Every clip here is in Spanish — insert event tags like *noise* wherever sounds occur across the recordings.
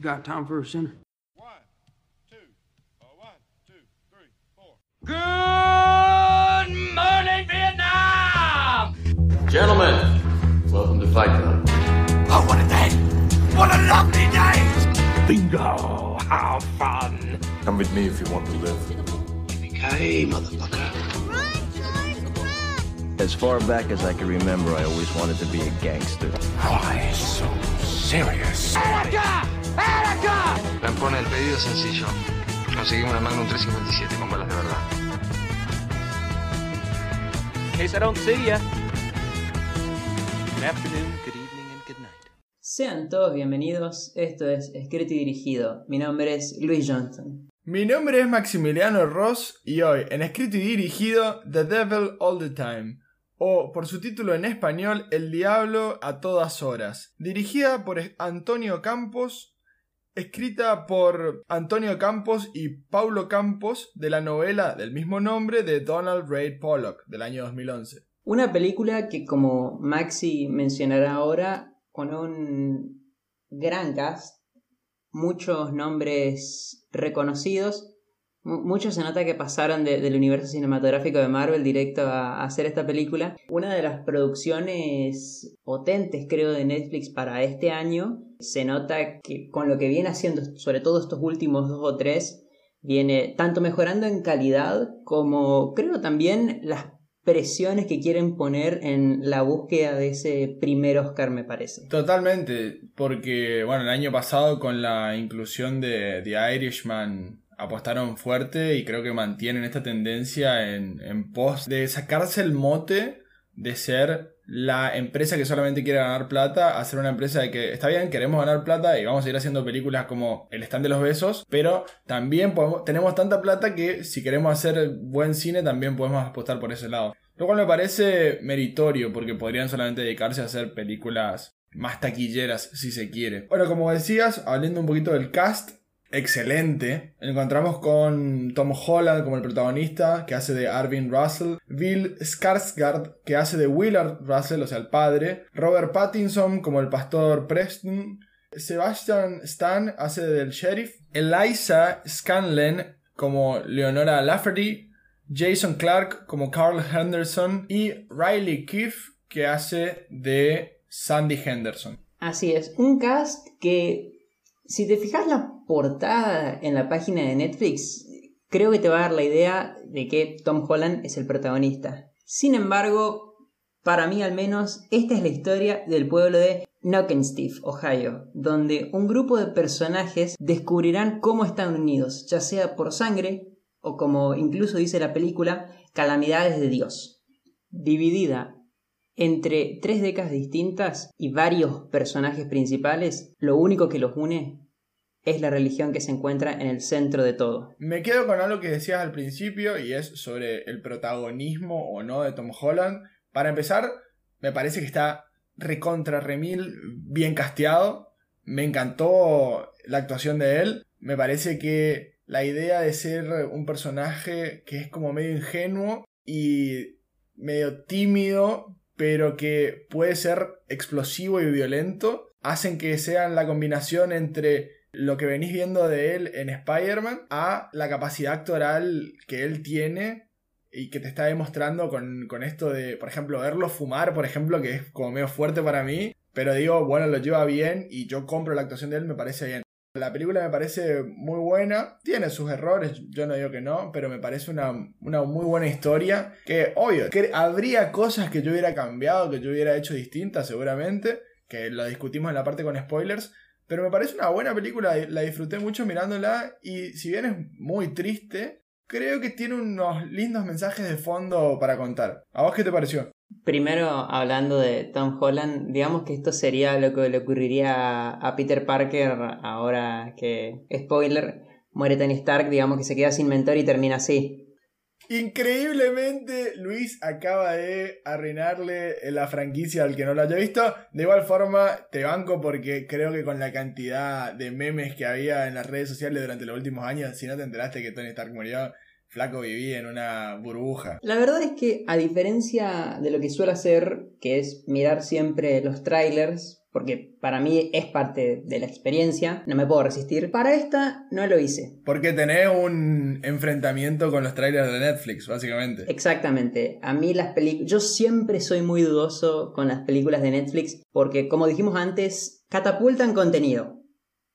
Got time for a sinner? One, two, uh, one, two, three, four. Good morning, Vietnam! Gentlemen, welcome to Fight Club. Oh, what a day! What a lovely day! Bingo! How fun! Come with me if you want to live. Yippee-ki-yay, motherfucker. As far back as I can remember, I always wanted to be a gangster. Why so serious? ¡Erica! ¡Erica! Lampone, el pedido es sencillo. Conseguimos una Magnum 357 con balas de verdad. Case I don't see ya. Good afternoon, good evening, and good night. Sean todos bienvenidos, esto es Escrito y Dirigido. Mi nombre es Luis Johnson. Mi nombre es Maximiliano Ross y hoy, en escrito y dirigido, The Devil All the Time, o por su título en español, El Diablo a todas horas, dirigida por Antonio Campos, escrita por Antonio Campos y Paulo Campos de la novela del mismo nombre de Donald Ray Pollock del año 2011. Una película que, como Maxi mencionará ahora, con un gran cast, muchos nombres reconocidos. Mu- Muchos se nota que pasaron de- del universo cinematográfico de Marvel directo a hacer esta película. Una de las producciones potentes, creo, de Netflix para este año. Se nota que con lo que viene haciendo, sobre todo estos últimos dos o tres, viene tanto mejorando en calidad como creo también las presiones que quieren poner en la búsqueda de ese primer Oscar, me parece. Totalmente, porque bueno, el año pasado con la inclusión de The Irishman apostaron fuerte y creo que mantienen esta tendencia en, en pos de sacarse el mote de ser la empresa que solamente quiere ganar plata a ser una empresa de que está bien, queremos ganar plata y vamos a ir haciendo películas como El stand de los besos, pero también tenemos tanta plata que si queremos hacer buen cine también podemos apostar por ese lado. Lo cual me parece meritorio porque podrían solamente dedicarse a hacer películas más taquilleras si se quiere. Bueno, como decías, hablando un poquito del cast, excelente. Encontramos con Tom Holland como el protagonista, que hace de Arvin Russell, Bill Skarsgård, que hace de Willard Russell, o sea, el padre, Robert Pattinson como el pastor Preston, Sebastian Stan hace del sheriff, Eliza Scanlon como Leonora Lafferty, Jason Clark como Carl Henderson. Y Riley Keefe que hace de Sandy Henderson. Así es, un cast que si te fijas la portada en la página de Netflix, creo que te va a dar la idea de que Tom Holland es el protagonista. Sin embargo, para mí al menos, esta es la historia del pueblo de Knockenstif, Ohio, donde un grupo de personajes descubrirán cómo están unidos, ya sea por sangre o como incluso dice la película, calamidades de Dios. Dividida entre tres décadas distintas y varios personajes principales, lo único que los une es la religión que se encuentra en el centro de todo. Me quedo con algo que decías al principio y es sobre el protagonismo o no de Tom Holland. Para empezar, me parece que está recontra remil bien casteado. Me encantó la actuación de él. Me parece que la idea de ser un personaje que es como medio ingenuo y medio tímido, pero que puede ser explosivo y violento, hacen que sean la combinación entre lo que venís viendo de él en Spider-Man a la capacidad actoral que él tiene y que te está demostrando con, con esto de, por ejemplo, verlo fumar, por ejemplo, que es como medio fuerte para mí, pero digo, bueno, lo lleva bien y yo compro la actuación de él, me parece bien. La película me parece muy buena, tiene sus errores, yo no digo que no, pero me parece una, una muy buena historia. Que, obvio, que habría cosas que yo hubiera cambiado, que yo hubiera hecho distintas seguramente, que lo discutimos en la parte con spoilers, pero me parece una buena película, la disfruté mucho mirándola y si bien es muy triste, creo que tiene unos lindos mensajes de fondo para contar. ¿A vos qué te pareció? Primero, hablando de Tom Holland, digamos que esto sería lo que le ocurriría a Peter Parker ahora que, spoiler, muere Tony Stark, digamos que se queda sin mentor y termina así. Increíblemente, Luis acaba de arruinarle la franquicia al que no lo haya visto. De igual forma, te banco porque creo que con la cantidad de memes que había en las redes sociales durante los últimos años, si no te enteraste que Tony Stark murió, flaco vivía en una burbuja. La verdad es que, a diferencia de lo que suelo hacer, que es mirar siempre los trailers, porque para mí es parte de la experiencia, no me puedo resistir, para esta no lo hice. Porque tenés un enfrentamiento con los trailers de Netflix, básicamente. Exactamente. A mí las películas... Yo siempre soy muy dudoso con las películas de Netflix porque, como dijimos antes, catapultan contenido.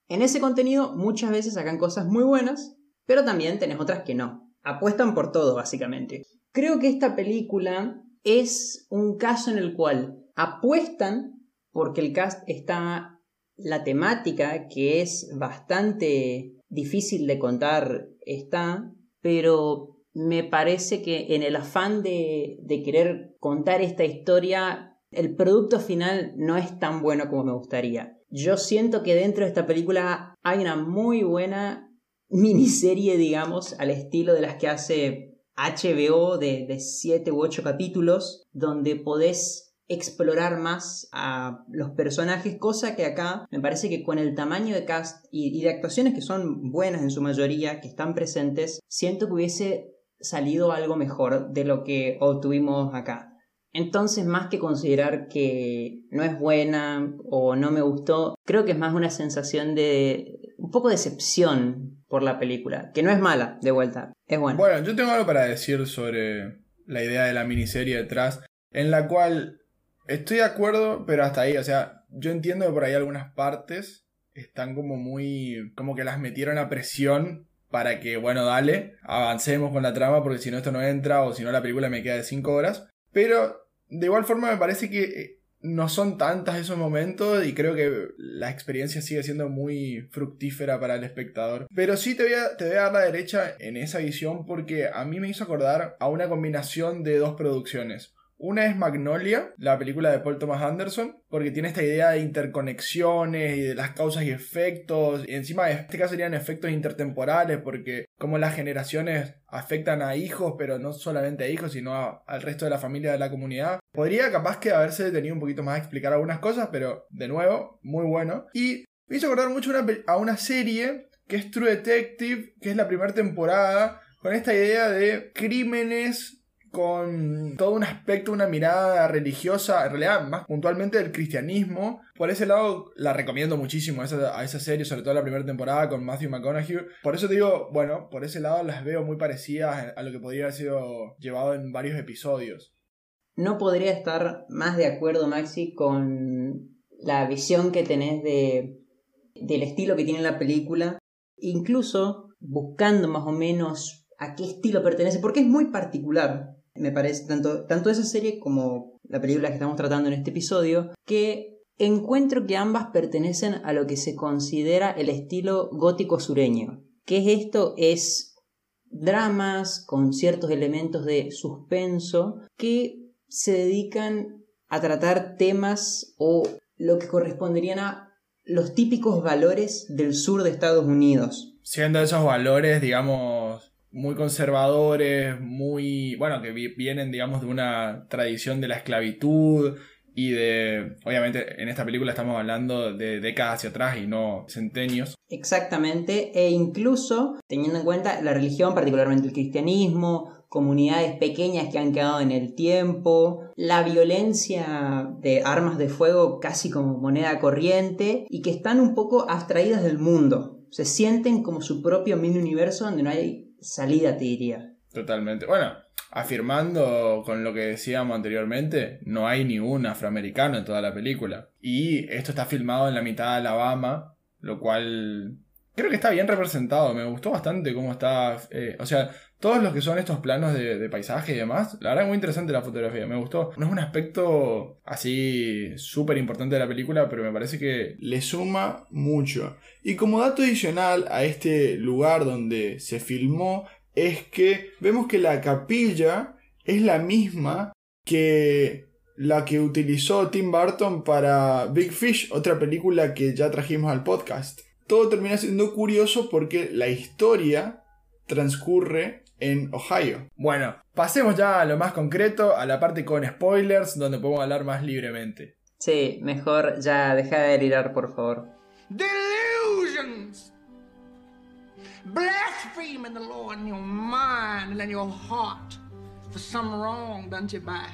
En ese contenido muchas veces sacan cosas muy buenas, pero también tenés otras que no. Apuestan por todo, básicamente. Creo que esta película es un caso en el cual apuestan porque el cast está la temática que es bastante difícil de contar está, pero me parece que en el afán de, de querer contar esta historia, el producto final no es tan bueno como me gustaría. Yo siento que dentro de esta película hay una muy buena miniserie, digamos, al estilo de las que hace HBO de 7 u 8 capítulos, donde podés explorar más a los personajes, cosa que acá me parece que con el tamaño de cast y, de actuaciones que son buenas en su mayoría, que están presentes, siento que hubiese salido algo mejor de lo que obtuvimos acá. Entonces, más que considerar que no es buena o no me gustó, creo que es más una sensación de un poco de decepción por la película, que no es mala, de vuelta, es buena. Bueno, yo tengo algo para decir sobre la idea de la miniserie detrás, en la cual Estoy de acuerdo, pero hasta ahí, o sea, yo entiendo que por ahí algunas partes están como muy, como que las metieron a presión para que, bueno, dale, avancemos con la trama porque si no esto no entra o si no la película me queda de 5 horas. Pero de igual forma me parece que eh, no son tantas esos momentos y creo que la experiencia sigue siendo muy fructífera para el espectador. Pero sí te voy, a, te voy a dar la derecha en esa visión porque a mí me hizo acordar a una combinación de dos producciones. Una es Magnolia, la película de Paul Thomas Anderson, porque tiene esta idea de interconexiones y de las causas y efectos. Y encima en este caso serían efectos intertemporales, porque como las generaciones afectan a hijos, pero no solamente a hijos, sino al resto de la familia de la comunidad. Podría capaz que haberse detenido un poquito más a explicar algunas cosas, pero de nuevo, muy bueno. Y me hizo acordar mucho a una serie que es True Detective, que es la primera temporada, con esta idea de crímenes con todo un aspecto, una mirada religiosa, en realidad más puntualmente del cristianismo. Por ese lado la recomiendo muchísimo a esa, serie, sobre todo la primera temporada con Matthew McConaughey. Por eso te digo, bueno, por ese lado las veo muy parecidas a lo que podría haber sido llevado en varios episodios. No podría estar más de acuerdo, Maxi, con la visión que tenés de, del estilo que tiene la película. Incluso buscando más o menos a qué estilo pertenece, porque es muy particular me parece, tanto, tanto esa serie como la película que estamos tratando en este episodio, que encuentro que ambas pertenecen a lo que se considera el estilo gótico sureño. ¿Qué es esto? Es dramas con ciertos elementos de suspenso que se dedican a tratar temas o lo que corresponderían a los típicos valores del sur de Estados Unidos. Siendo esos valores, digamos, muy conservadores, muy, bueno, que vienen, digamos, de una tradición de la esclavitud y de, obviamente, en esta película estamos hablando de décadas hacia atrás y no centenios. Exactamente, e incluso teniendo en cuenta la religión, particularmente el cristianismo, comunidades pequeñas que han quedado en el tiempo, la violencia de armas de fuego casi como moneda corriente y que están un poco abstraídas del mundo. Se sienten como su propio mini universo donde no hay salida, te diría. Totalmente. Bueno, afirmando con lo que decíamos anteriormente, no hay ni un afroamericano en toda la película. Y esto está filmado en la mitad de Alabama, lo cual creo que está bien representado. Me gustó bastante cómo está. Eh, o sea, todos los que son estos planos de, paisaje y demás, la verdad es muy interesante la fotografía, me gustó. No es un aspecto así súper importante de la película, pero me parece que le suma mucho. Y como dato adicional a este lugar donde se filmó, es que vemos que la capilla es la misma que la que utilizó Tim Burton para Big Fish, otra película que ya trajimos al podcast. Todo termina siendo curioso porque la historia transcurre en Ohio. Bueno, pasemos ya a lo más concreto, a la parte con spoilers, donde podemos hablar más libremente. Sí, mejor ya deja de delirar, por favor. Delusions! blaspheming the Lord in your mind and in your heart for some wrong done to you by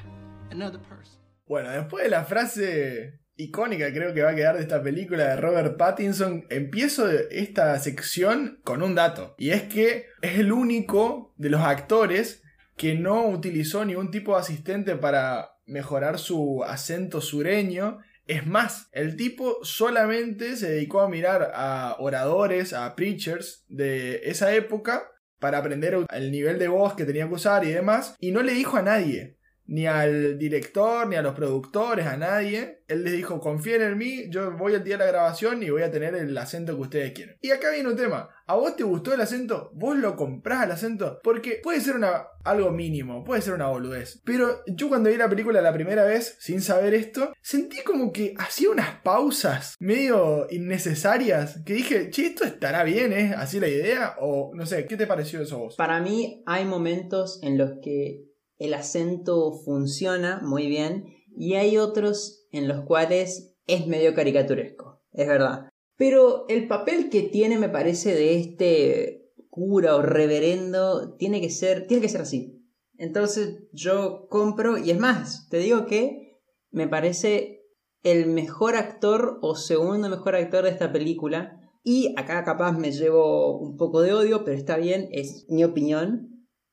another person. Bueno, después de la frase icónica creo que va a quedar de esta película de Robert Pattinson, empiezo esta sección con un dato. Y es que es el único de los actores que no utilizó ningún tipo de asistente para mejorar su acento sureño. Es más, el tipo solamente se dedicó a mirar a oradores, a preachers de esa época para aprender el nivel de voz que tenía que usar y demás, y no le dijo a nadie ni al director, ni a los productores, a nadie. Él les dijo, confíen en mí, yo voy al día de la grabación y voy a tener el acento que ustedes quieren. Y acá viene un tema. ¿A vos te gustó el acento? ¿Vos lo comprás el acento? Porque puede ser una, algo mínimo, puede ser una boludez. Pero yo cuando vi la película la primera vez, sin saber esto, sentí como que hacía unas pausas medio innecesarias. Que dije, che, esto estará bien, ¿eh? ¿Así la idea? O no sé, ¿qué te pareció eso a vos? Para mí hay momentos en los que el acento funciona muy bien y hay otros en los cuales es medio caricaturesco, es verdad. Pero el papel que tiene me parece de este cura o reverendo tiene que ser tiene que ser así. Entonces yo compro y es más, te digo que me parece el mejor actor o segundo mejor actor de esta película y acá capaz me llevo un poco de odio, pero está bien, es mi opinión.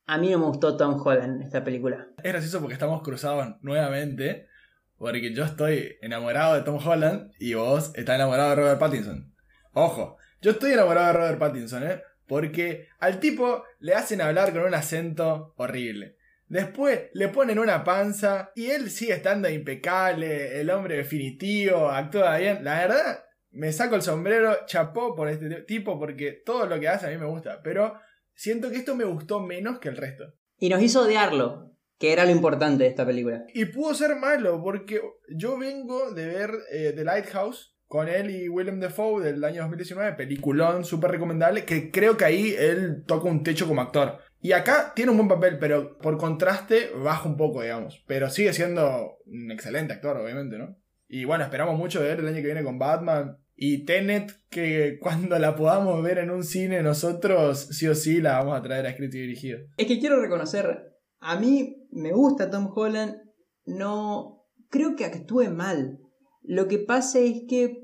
A mí no me gustó Tom Holland en esta película. Es gracioso porque estamos cruzados nuevamente. Porque yo estoy enamorado de Tom Holland y vos estás enamorado de Robert Pattinson. Ojo, yo estoy enamorado de Robert Pattinson, ¿eh? Porque al tipo le hacen hablar con un acento horrible. Después le ponen una panza y él sigue estando impecable, el hombre definitivo, actúa bien. La verdad, me saco el sombrero, chapó por este tipo porque todo lo que hace a mí me gusta. Pero siento que esto me gustó menos que el resto. Y nos hizo odiarlo, que era lo importante de esta película. Y pudo ser malo, porque yo vengo de ver eh, The Lighthouse con él y Willem Dafoe del año 2019, peliculón súper recomendable, que creo que ahí él toca un techo como actor. Y acá tiene un buen papel, pero por contraste baja un poco, digamos. Pero sigue siendo un excelente actor, obviamente, ¿no? Y bueno, esperamos mucho de ver el año que viene con Batman. Y Tenet, que cuando la podamos ver en un cine nosotros, sí o sí la vamos a traer a escrito y dirigido. Es que quiero reconocer, a mí me gusta Tom Holland, no creo que actúe mal. Lo que pasa es que,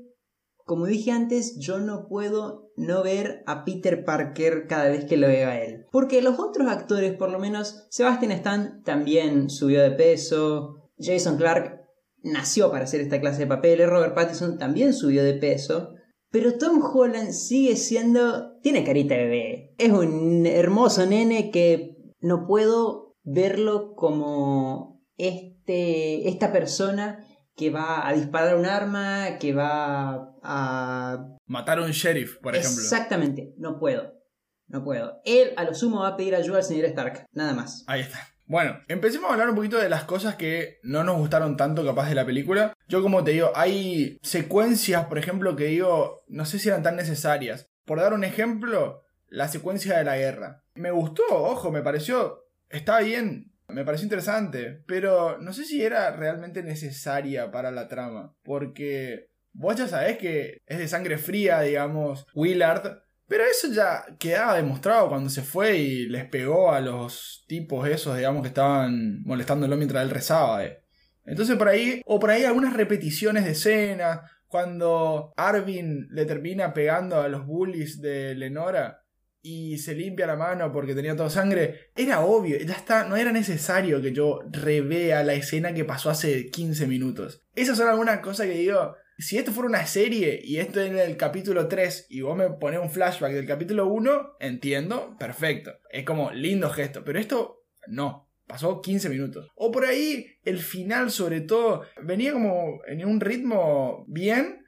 como dije antes, yo no puedo no ver a Peter Parker cada vez que lo veo a él. Porque los otros actores, por lo menos, Sebastian Stan también subió de peso, Jason Clark nació para hacer esta clase de papeles, Robert Pattinson también subió de peso, pero Tom Holland sigue siendo... tiene carita de bebé. Es un hermoso nene que no puedo verlo como este, esta persona que va a disparar un arma, que va a... Matar a un sheriff, por ejemplo. Exactamente, no puedo. No puedo. Él a lo sumo va a pedir ayuda al señor Stark, nada más. Ahí está. Bueno, empecemos a hablar un poquito de las cosas que no nos gustaron tanto capaz de la película. Yo como te digo, hay secuencias, por ejemplo, que digo, no sé si eran tan necesarias. Por dar un ejemplo, la secuencia de la guerra. Me gustó, ojo, me pareció, está bien, me pareció interesante, pero no sé si era realmente necesaria para la trama, porque vos ya sabés que es de sangre fría, digamos, Willard, pero eso ya quedaba demostrado cuando se fue y les pegó a los tipos esos, digamos, que estaban molestándolo mientras él rezaba. Eh. Entonces por ahí, o por ahí algunas repeticiones de escena, cuando Arvin le termina pegando a los bullies de Lenora y se limpia la mano porque tenía toda sangre, era obvio, ya está, no era necesario que yo revea la escena que pasó hace 15 minutos. Esas son algunas cosas que digo, si esto fuera una serie y esto es el capítulo 3 y vos me pones un flashback del capítulo 1, entiendo, perfecto. Es como lindo gesto, pero esto no. Pasó 15 minutos. O por ahí, el final sobre todo, venía como en un ritmo bien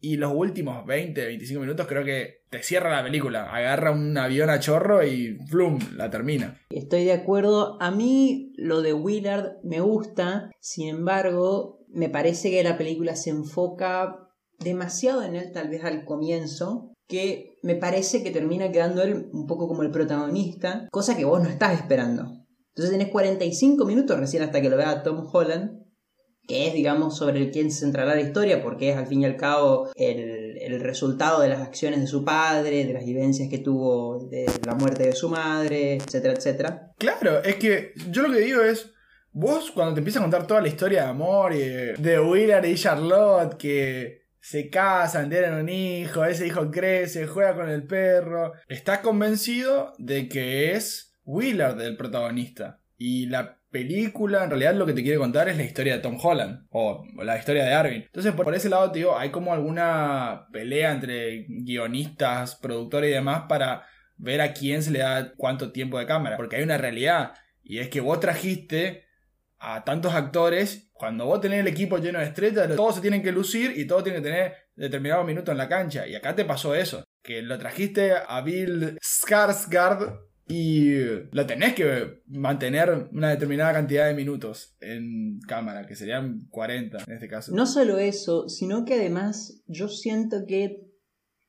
y los últimos 20, 25 minutos creo que te cierra la película. Agarra un avión a chorro y ¡flum! la termina. Estoy de acuerdo. A mí lo de Willard me gusta. Sin embargo, me parece que la película se enfoca demasiado en él, tal vez al comienzo, que me parece que termina quedando él un poco como el protagonista, cosa que vos no estás esperando. Entonces tenés 45 minutos recién hasta que lo vea Tom Holland, que es, digamos, sobre el quien se centrará la historia, porque es al fin y al cabo el, el resultado de las acciones de su padre, de las vivencias que tuvo de la muerte de su madre, etcétera, etcétera. Claro, es que yo lo que digo es, vos cuando te empiezas a contar toda la historia de amor y de, Willard y Charlotte que se casan, tienen un hijo, ese hijo crece, juega con el perro, estás convencido de que es Willard el protagonista. Y la película en realidad lo que te quiere contar es la historia de Tom Holland o la historia de Arvin. Entonces por ese lado digo, hay como alguna pelea entre guionistas, productores y demás para ver a quién se le da cuánto tiempo de cámara. Porque hay una realidad y es que vos trajiste a tantos actores, cuando vos tenés el equipo lleno de estrellas, todos se tienen que lucir y todos tienen que tener determinado minuto en la cancha. Y acá te pasó eso, que lo trajiste a Bill Skarsgård y lo tenés que mantener una determinada cantidad de minutos en cámara, que serían 40 en este caso. No solo eso, sino que además yo siento que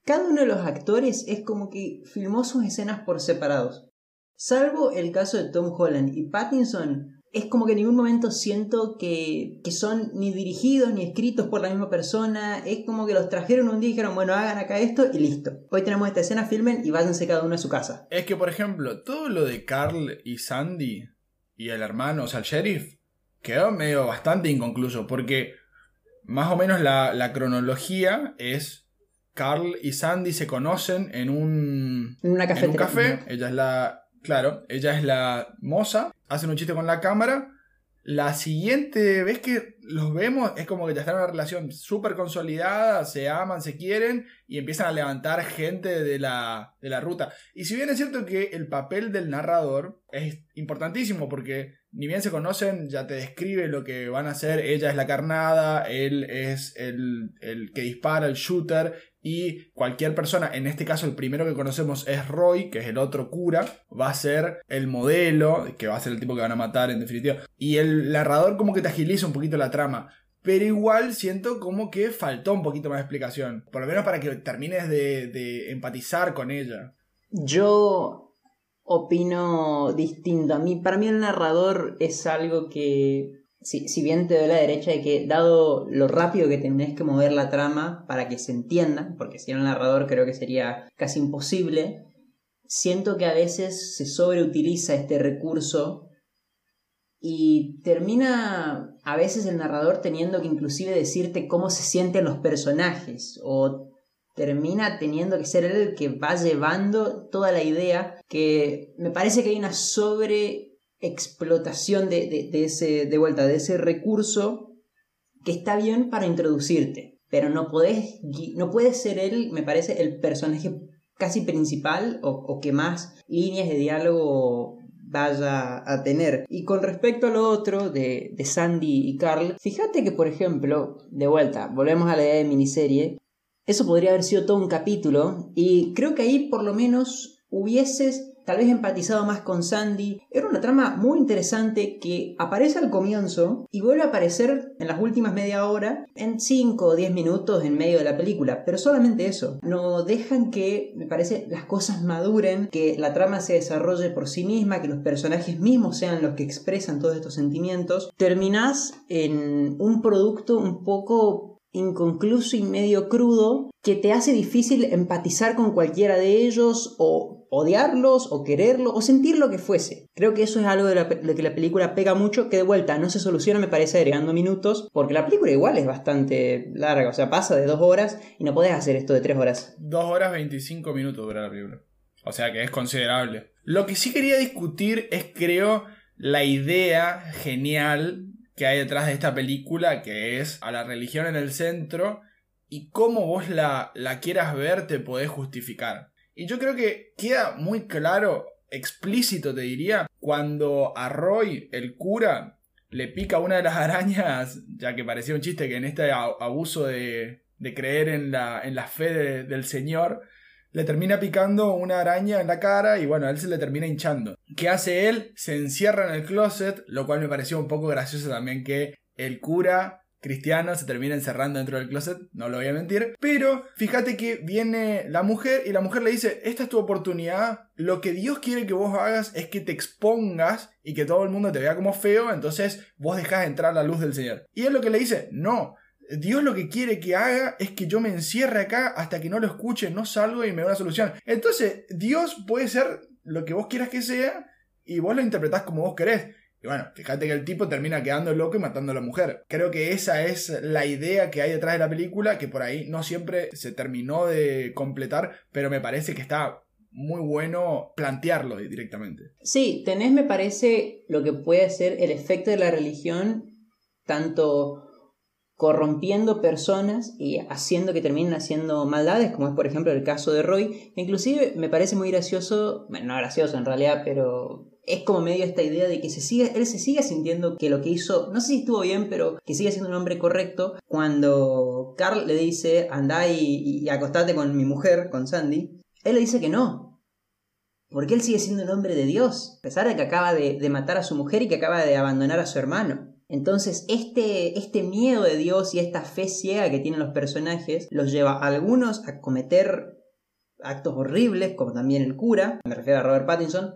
cada uno de los actores es como que filmó sus escenas por separados. Salvo el caso de Tom Holland y Pattinson, es como que en ningún momento siento que, que, son ni dirigidos ni escritos por la misma persona. Es como que los trajeron un día y dijeron, bueno, hagan acá esto y listo. Hoy tenemos esta escena, filmen y váyanse cada uno a su casa. Es que, por ejemplo, todo lo de Carl y Sandy y el hermano, o sea, el sheriff, quedó medio bastante inconcluso. Porque más o menos la, la cronología es Carl y Sandy se conocen en un, En una en un café. Ella es la. Claro, ella es la moza. Hacen un chiste con la cámara. La siguiente vez que los vemos es como que ya están en una relación súper consolidada, se aman, se quieren y empiezan a levantar gente de la, de la ruta. Y si bien es cierto que el papel del narrador es importantísimo porque ni bien se conocen, ya te describe lo que van a hacer. Ella es la carnada, él es el, el que dispara, el shooter. Y cualquier persona, en este caso el primero que conocemos es Roy, que es el otro cura, va a ser el modelo, que va a ser el tipo que van a matar en definitiva. Y el narrador como que te agiliza un poquito la trama. Pero igual siento como que faltó un poquito más de explicación. Por lo menos para que termines de, de empatizar con ella. Yo opino distinto. A mí, para mí el narrador es algo que, si, si bien te doy la derecha de que, dado lo rápido que tenés que mover la trama para que se entienda, porque si era el narrador creo que sería casi imposible, siento que a veces se sobreutiliza este recurso y termina a veces el narrador teniendo que inclusive decirte cómo se sienten los personajes o termina teniendo que ser él el que va llevando toda la idea que me parece que hay una sobre explotación de, de, ese de vuelta de ese recurso que está bien para introducirte pero no no puede ser él me parece el personaje casi principal o, o que más líneas de diálogo vaya a tener. Y con respecto a lo otro de, de Sandy y Carl, fíjate que, por ejemplo, de vuelta, volvemos a la idea de miniserie, eso podría haber sido todo un capítulo y creo que ahí por lo menos hubieses tal vez empatizado más con Sandy. Era una trama muy interesante que aparece al comienzo y vuelve a aparecer en las últimas media hora, en 5 o 10 minutos en medio de la película, pero solamente eso. No dejan que, me parece, las cosas maduren, que la trama se desarrolle por sí misma, que los personajes mismos sean los que expresan todos estos sentimientos. Terminás en un producto un poco inconcluso y medio crudo que te hace difícil empatizar con cualquiera de ellos o odiarlos o quererlos o sentir lo que fuese. Creo que eso es algo de, que la película pega mucho que de vuelta no se soluciona me parece agregando minutos porque la película igual es bastante larga, o sea, pasa de dos horas y no podés hacer esto de tres horas. Dos horas 25 minutos dura la película. O sea que es considerable. Lo que sí quería discutir es creo la idea genial que hay detrás de esta película, que es a la religión en el centro y cómo vos la, la quieras ver te podés justificar. Y yo creo que queda muy claro, explícito te diría, cuando a Roy, el cura, le pica una de las *laughs* arañas, ya que parecía un chiste que en este abuso de, de creer en la, en la fe de, del Señor, le termina picando una araña en la cara y bueno, a él se le termina hinchando. ¿Qué hace él? Se encierra en el closet, lo cual me pareció un poco gracioso también que el cura cristiano se termina encerrando dentro del closet, no lo voy a mentir. Pero fíjate que viene la mujer y la mujer le dice, esta es tu oportunidad, lo que Dios quiere que vos hagas es que te expongas y que todo el mundo te vea como feo, entonces vos dejás entrar la luz del Señor. Y es lo que le dice, no, Dios lo que quiere que haga es que yo me encierre acá hasta que no lo escuche, no salgo y me da una solución. Entonces, Dios puede ser lo que vos quieras que sea y vos lo interpretás como vos querés. Y bueno, fíjate que el tipo termina quedando loco y matando a la mujer. Creo que esa es la idea que hay detrás de la película, que por ahí no siempre se terminó de completar, pero me parece que está muy bueno plantearlo directamente. Sí, tenés, me parece, lo que puede ser el efecto de la religión, tanto corrompiendo personas y haciendo que terminen haciendo maldades, como es por ejemplo el caso de Roy. Inclusive me parece muy gracioso, bueno, no gracioso en realidad, pero es como medio esta idea de que se sigue, él se sigue sintiendo que lo que hizo, no sé si estuvo bien, pero que sigue siendo un hombre correcto. Cuando Carl le dice, anda y, y acostate con mi mujer, con Sandy, él le dice que no. Porque él sigue siendo un hombre de Dios, a pesar de que acaba de, de matar a su mujer y que acaba de abandonar a su hermano. Entonces, este, este miedo de Dios y esta fe ciega que tienen los personajes los lleva a algunos a cometer actos horribles, como también el cura, me refiero a Robert Pattinson,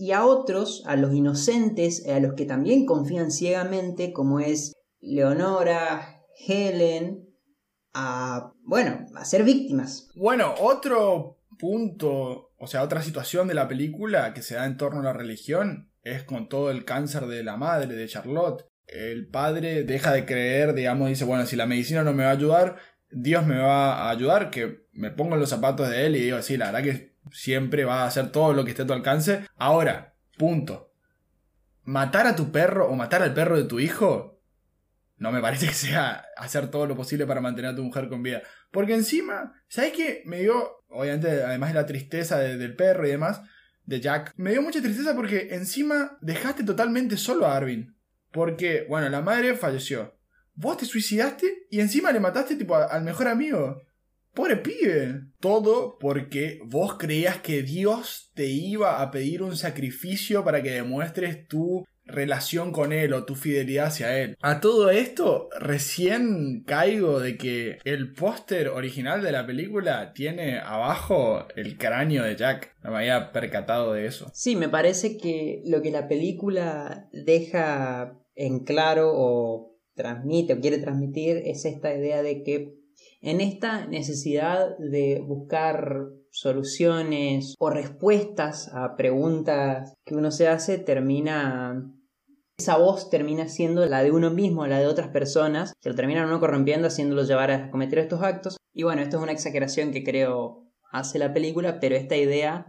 y a otros, a los inocentes, a los que también confían ciegamente, como es Leonora, Helen, a, bueno, a ser víctimas. Bueno, otro punto, o sea, otra situación de la película que se da en torno a la religión es con todo el cáncer de la madre, de Charlotte. El padre deja de creer, digamos, dice, bueno, si la medicina no me va a ayudar, Dios me va a ayudar, que me pongo en los zapatos de él y digo, sí, la verdad que siempre va a hacer todo lo que esté a tu alcance. Ahora, punto. Matar a tu perro o matar al perro de tu hijo no me parece que sea hacer todo lo posible para mantener a tu mujer con vida. Porque encima, ¿sabes qué? Me dio, obviamente, además de la tristeza del perro y demás, de Jack, me dio mucha tristeza porque encima dejaste totalmente solo a Arvin. Porque, bueno, la madre falleció. Vos te suicidaste y encima le mataste tipo al mejor amigo. Pobre pibe. Todo porque vos creías que Dios te iba a pedir un sacrificio para que demuestres tu relación con él o tu fidelidad hacia él. A todo esto, recién caigo de que el póster original de la película tiene abajo el cráneo de Jack. No me había percatado de eso. Sí, me parece que lo que la película deja en claro o transmite o quiere transmitir es esta idea de que en esta necesidad de buscar soluciones o respuestas a preguntas que uno se hace termina esa voz termina siendo la de uno mismo, la de otras personas, que lo terminan uno corrompiendo, haciéndolo llevar a cometer estos actos. Y bueno, esto es una exageración que creo hace la película, pero esta idea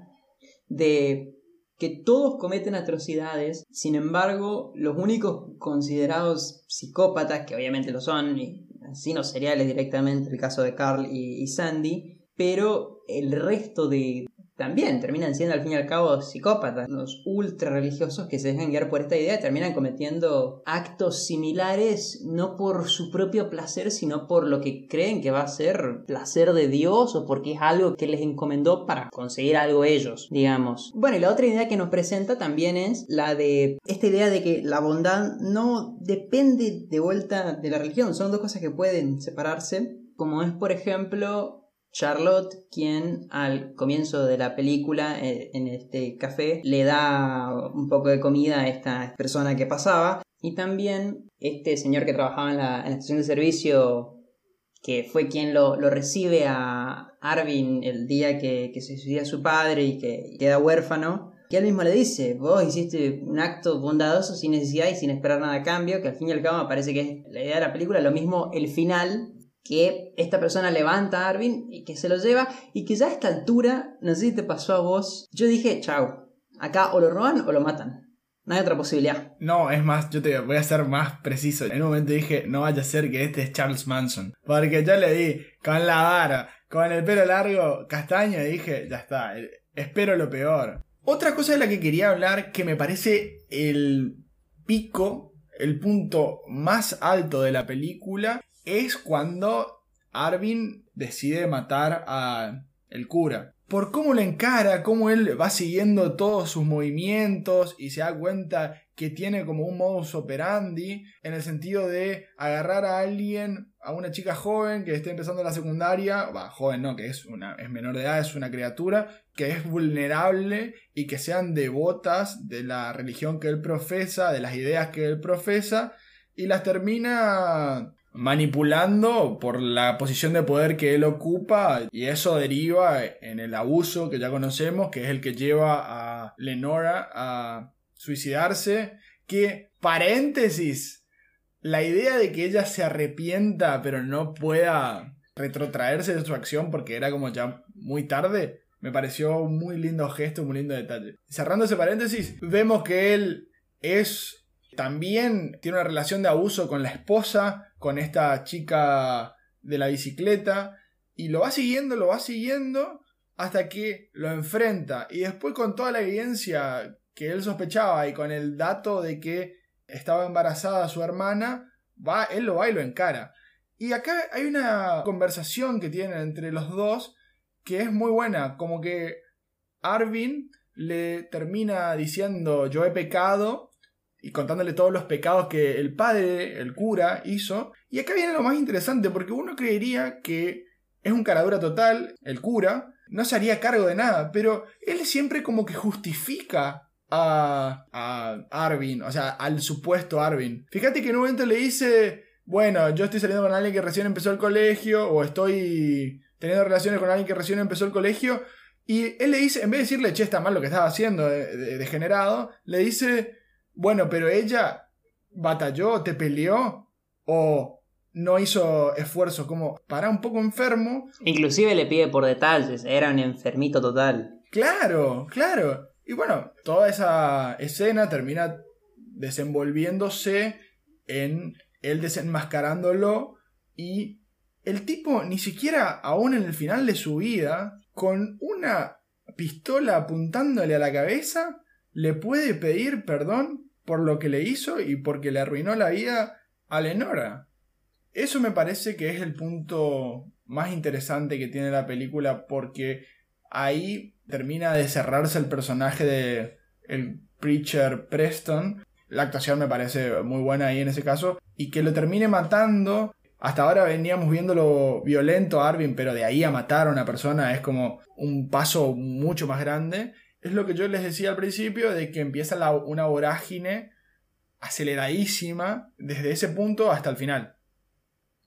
de que todos cometen atrocidades, sin embargo, los únicos considerados psicópatas, que obviamente lo son, y asesinos seriales directamente, el caso de Carl y, y Sandy, pero el resto de, también terminan siendo al fin y al cabo psicópatas, los ultra religiosos que se dejan guiar por esta idea terminan cometiendo actos similares no por su propio placer, sino por lo que creen que va a ser placer de Dios o porque es algo que les encomendó para conseguir algo ellos, digamos. Bueno, y la otra idea que nos presenta también es la de esta idea de que la bondad no depende de vuelta de la religión, son dos cosas que pueden separarse, como es por ejemplo Charlotte, quien al comienzo de la película, eh, en este café, le da un poco de comida a esta persona que pasaba. Y también este señor que trabajaba en la, estación de servicio, que fue quien lo, lo, recibe a Arvin el día que, que se suicida su padre y que queda huérfano, que él mismo le dice, vos hiciste un acto bondadoso sin necesidad y sin esperar nada a cambio, que al fin y al cabo me parece que es la idea de la película, lo mismo el final que esta persona levanta a Arvin y que se lo lleva y que ya a esta altura, no sé si te pasó a vos, yo dije, chao, acá o lo roban o lo matan. No hay otra posibilidad. No, es más, yo te voy a ser más preciso. En un momento dije, no vaya a ser que este es Charles Manson. Porque yo le di con la vara, con el pelo largo, castaño, y dije, ya está, espero lo peor. Otra cosa de la que quería hablar que me parece el pico, el punto más alto de la película, es cuando Arvin decide matar a el cura. Por cómo le encara, cómo él va siguiendo todos sus movimientos y se da cuenta que tiene como un modus operandi en el sentido de agarrar a alguien, a una chica joven que esté empezando la secundaria, va, joven no, que es, una, es menor de edad, es una criatura que es vulnerable y que sean devotas de la religión que él profesa, de las ideas que él profesa, y las termina manipulando por la posición de poder que él ocupa y eso deriva en el abuso que ya conocemos, que es el que lleva a Lenora a suicidarse, que paréntesis, la idea de que ella se arrepienta pero no pueda retrotraerse de su acción porque era como ya muy tarde, me pareció un muy lindo gesto, un muy lindo detalle. Cerrando ese paréntesis, vemos que él es también tiene una relación de abuso con la esposa, con esta chica de la bicicleta, y lo va siguiendo, lo va siguiendo, hasta que lo enfrenta. Y después con toda la evidencia que él sospechaba y con el dato de que estaba embarazada su hermana, va, él lo va y lo encara. Y acá hay una conversación que tienen entre los dos que es muy buena, como que Arvin le termina diciendo yo he pecado y contándole todos los pecados que el padre, el cura, hizo. Y acá viene lo más interesante, porque uno creería que es un caradura total, el cura, no se haría cargo de nada, pero él siempre como que justifica a, a Arvin, o sea, al supuesto Arvin. Fíjate que en un momento le dice, bueno, yo estoy saliendo con alguien que recién empezó el colegio, o estoy teniendo relaciones con alguien que recién empezó el colegio, y él le dice, en vez de decirle, che, está mal lo que estaba haciendo, degenerado, le dice, bueno, pero ella batalló, te peleó o no hizo esfuerzo, como para un poco enfermo. Inclusive le pide por detalles, era un enfermito total. Claro, claro. Y bueno, toda esa escena termina desenvolviéndose en él desenmascarándolo y el tipo ni siquiera aún en el final de su vida, con una pistola apuntándole a la cabeza, le puede pedir perdón por lo que le hizo y porque le arruinó la vida a Lenora. Eso me parece que es el punto más interesante que tiene la película porque ahí termina de cerrarse el personaje de el preacher Preston. La actuación me parece muy buena ahí en ese caso y que lo termine matando. Hasta ahora veníamos viendo lo violento a Arvin, pero de ahí a matar a una persona es como un paso mucho más grande es lo que yo les decía al principio, de que empieza una vorágine aceleradísima desde ese punto hasta el final.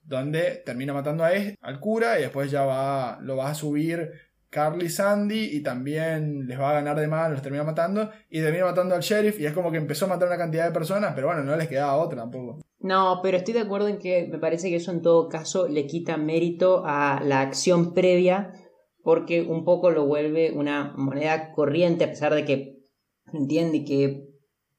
Donde termina matando a este, al cura y después ya va, lo va a subir Carly Sandy y también les va a ganar de más, los termina matando y termina matando al sheriff y es como que empezó a matar una cantidad de personas, pero bueno, no les quedaba otra tampoco. No, pero estoy de acuerdo en que me parece que eso en todo caso le quita mérito a la acción previa porque un poco lo vuelve una moneda corriente a pesar de que entiende que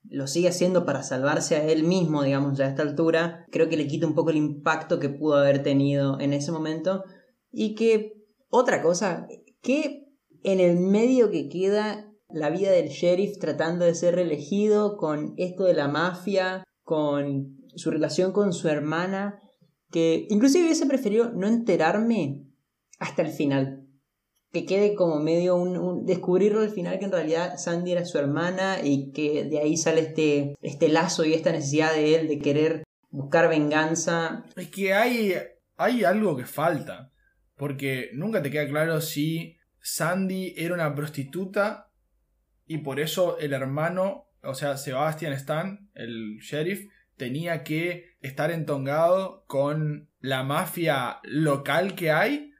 lo sigue haciendo para salvarse a él mismo, digamos, ya a esta altura, creo que le quita un poco el impacto que pudo haber tenido en ese momento. Y que, otra cosa, que en el medio que queda la vida del sheriff tratando de ser reelegido, con esto de la mafia, con su relación con su hermana, que inclusive hubiese preferido no enterarme hasta el final que quede como medio un, descubrirlo al final que en realidad Sandy era su hermana y que de ahí sale este, este lazo y esta necesidad de él de querer buscar venganza. Es que hay, hay algo que falta, porque nunca te queda claro si Sandy era una prostituta y por eso el hermano, o sea, Sebastian Stan, el sheriff, tenía que estar entongado con la mafia local que hay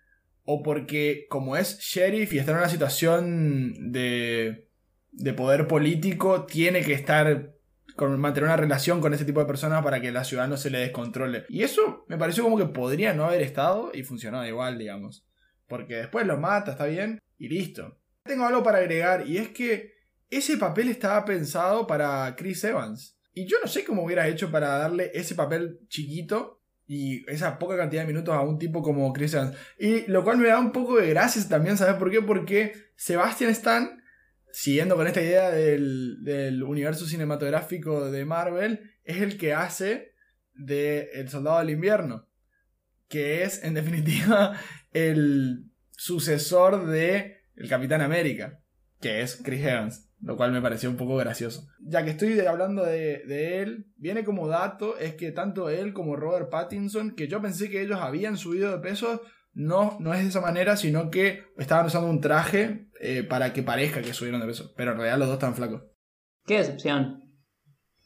o porque como es sheriff y está en una situación de, de poder político, tiene que estar con mantener una relación con ese tipo de personas para que la ciudad no se le descontrole. Y eso me pareció como que podría no haber estado y funcionaba igual, digamos. Porque después lo mata, está bien, y listo. Tengo algo para agregar, y es que ese papel estaba pensado para Chris Evans. Y yo no sé cómo hubiera hecho para darle ese papel chiquito y esa poca cantidad de minutos a un tipo como Chris Evans. Y lo cual me da un poco de gracias también, ¿sabes por qué? Porque Sebastian Stan, siguiendo con esta idea del, del universo cinematográfico de Marvel, es el que hace de El Soldado del Invierno. Que es, en definitiva, el sucesor de El Capitán América, que es Chris Evans lo cual me pareció un poco gracioso. Ya que estoy hablando de, él, viene como dato es que tanto él como Robert Pattinson, que yo pensé que ellos habían subido de peso, no, no es de esa manera, sino que estaban usando un traje eh, para que parezca que subieron de peso, pero en realidad los dos están flacos. Qué decepción.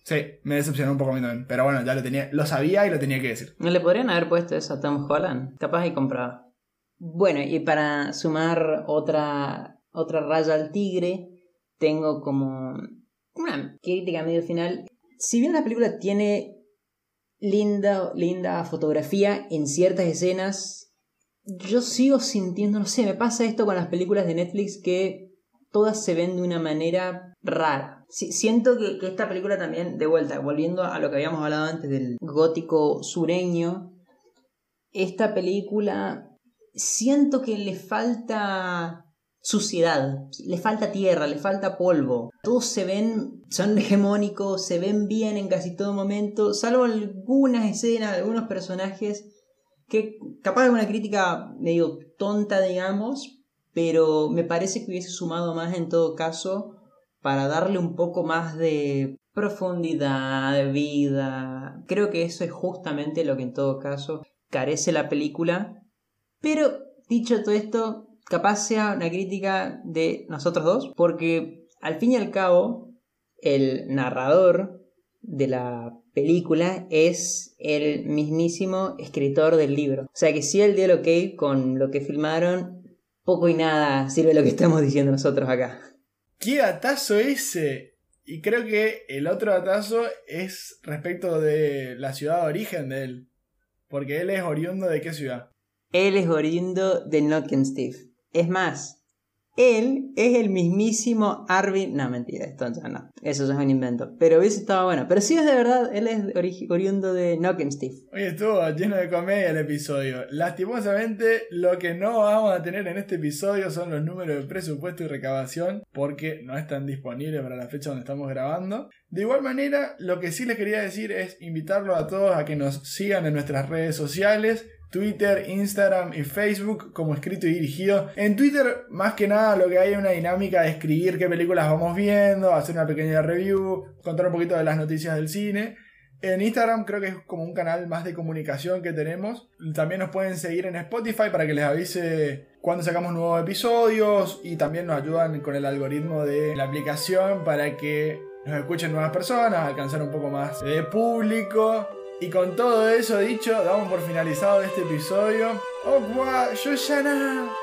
Sí, me decepcionó un poco a mí también. Pero bueno, ya lo tenía, lo sabía y lo tenía que decir. ¿No le podrían haber puesto eso a Tom Holland? Capaz y compraba. Bueno, y para sumar otra, otra raya al tigre, tengo como una crítica medio final. Si bien la película tiene linda, linda fotografía en ciertas escenas, yo sigo sintiendo, no sé, me pasa esto con las películas de Netflix que todas se ven de una manera rara. Si- siento que esta película también, de vuelta, volviendo a lo que habíamos hablado antes del gótico sureño, esta película siento que le falta suciedad, le falta tierra, le falta polvo. Todos se ven, son hegemónicos, se ven bien en casi todo momento, salvo algunas escenas, algunos personajes que capaz de una crítica medio tonta, digamos, pero me parece que hubiese sumado más en todo caso para darle un poco más de profundidad, de vida. Creo que eso es justamente lo que en todo caso carece la película. Pero dicho todo esto, capaz sea una crítica de nosotros dos, porque al fin y al cabo, el narrador de la película es el mismísimo escritor del libro. O sea que si él dio el ok con lo que filmaron, poco y nada sirve lo que estamos diciendo nosotros acá. ¡Qué datazo ese! Y creo que el otro datazo es respecto de la ciudad de origen de él. Porque él es oriundo de qué ciudad. Él es oriundo de Steve. Es más, él es el mismísimo Arvin. No, mentira, esto ya no. Eso ya es un invento. Pero hubiese estado bueno. Pero sí es de verdad, él es ori- oriundo de Steve. Hoy estuvo lleno de comedia el episodio. Lastimosamente, lo que no vamos a tener en este episodio son los números de presupuesto y recabación, porque no están disponibles para la fecha donde estamos grabando. De igual manera, lo que sí les quería decir es invitarlos a todos a que nos sigan en nuestras redes sociales. Twitter, Instagram y Facebook como escrito y dirigido. En Twitter, más que nada, lo que hay es una dinámica de escribir qué películas vamos viendo, hacer una pequeña review, contar un poquito de las noticias del cine. En Instagram creo que es como un canal más de comunicación que tenemos. También nos pueden seguir en Spotify para que les avise cuando sacamos nuevos episodios y también nos ayudan con el algoritmo de la aplicación para que nos escuchen nuevas personas, alcanzar un poco más de público. Y con todo eso dicho, damos por finalizado este episodio. ¡Okwa Yoshana!